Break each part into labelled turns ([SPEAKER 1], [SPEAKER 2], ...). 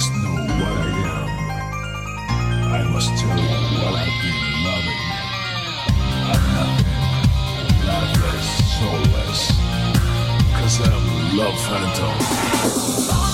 [SPEAKER 1] must know what I am. I must tell you what I've been loving. I'm nothing, loveless, soulless. Cause I'm love phantom.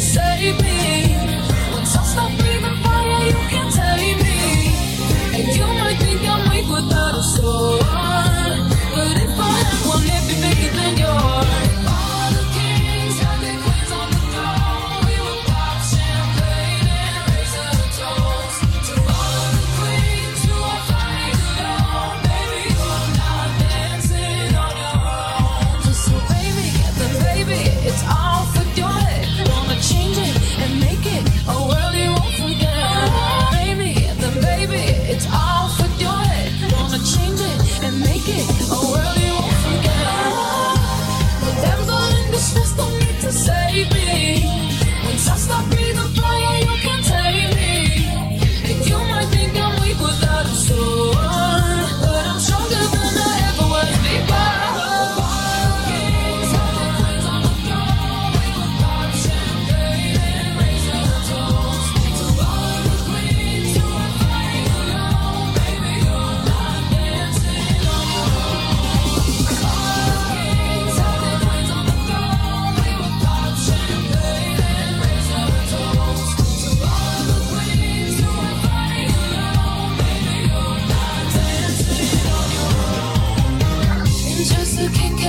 [SPEAKER 2] save me. Once I stop breathing fire, you can me. And you might think I'm weak without a sword. But if I have one, it'd be bigger than yours.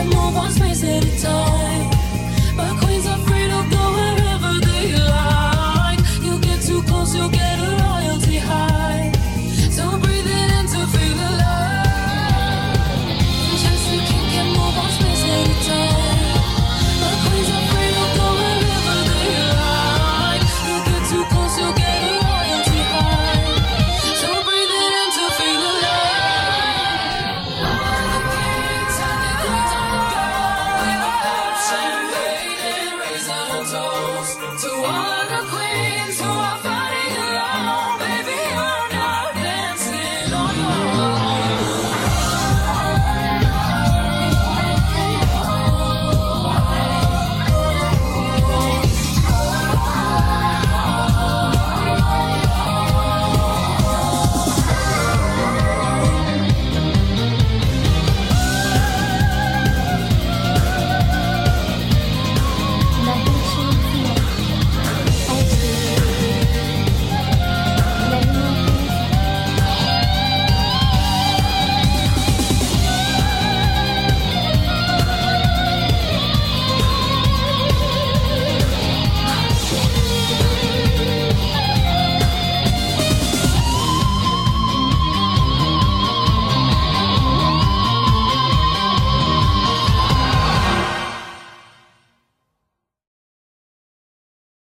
[SPEAKER 2] Move on, on it.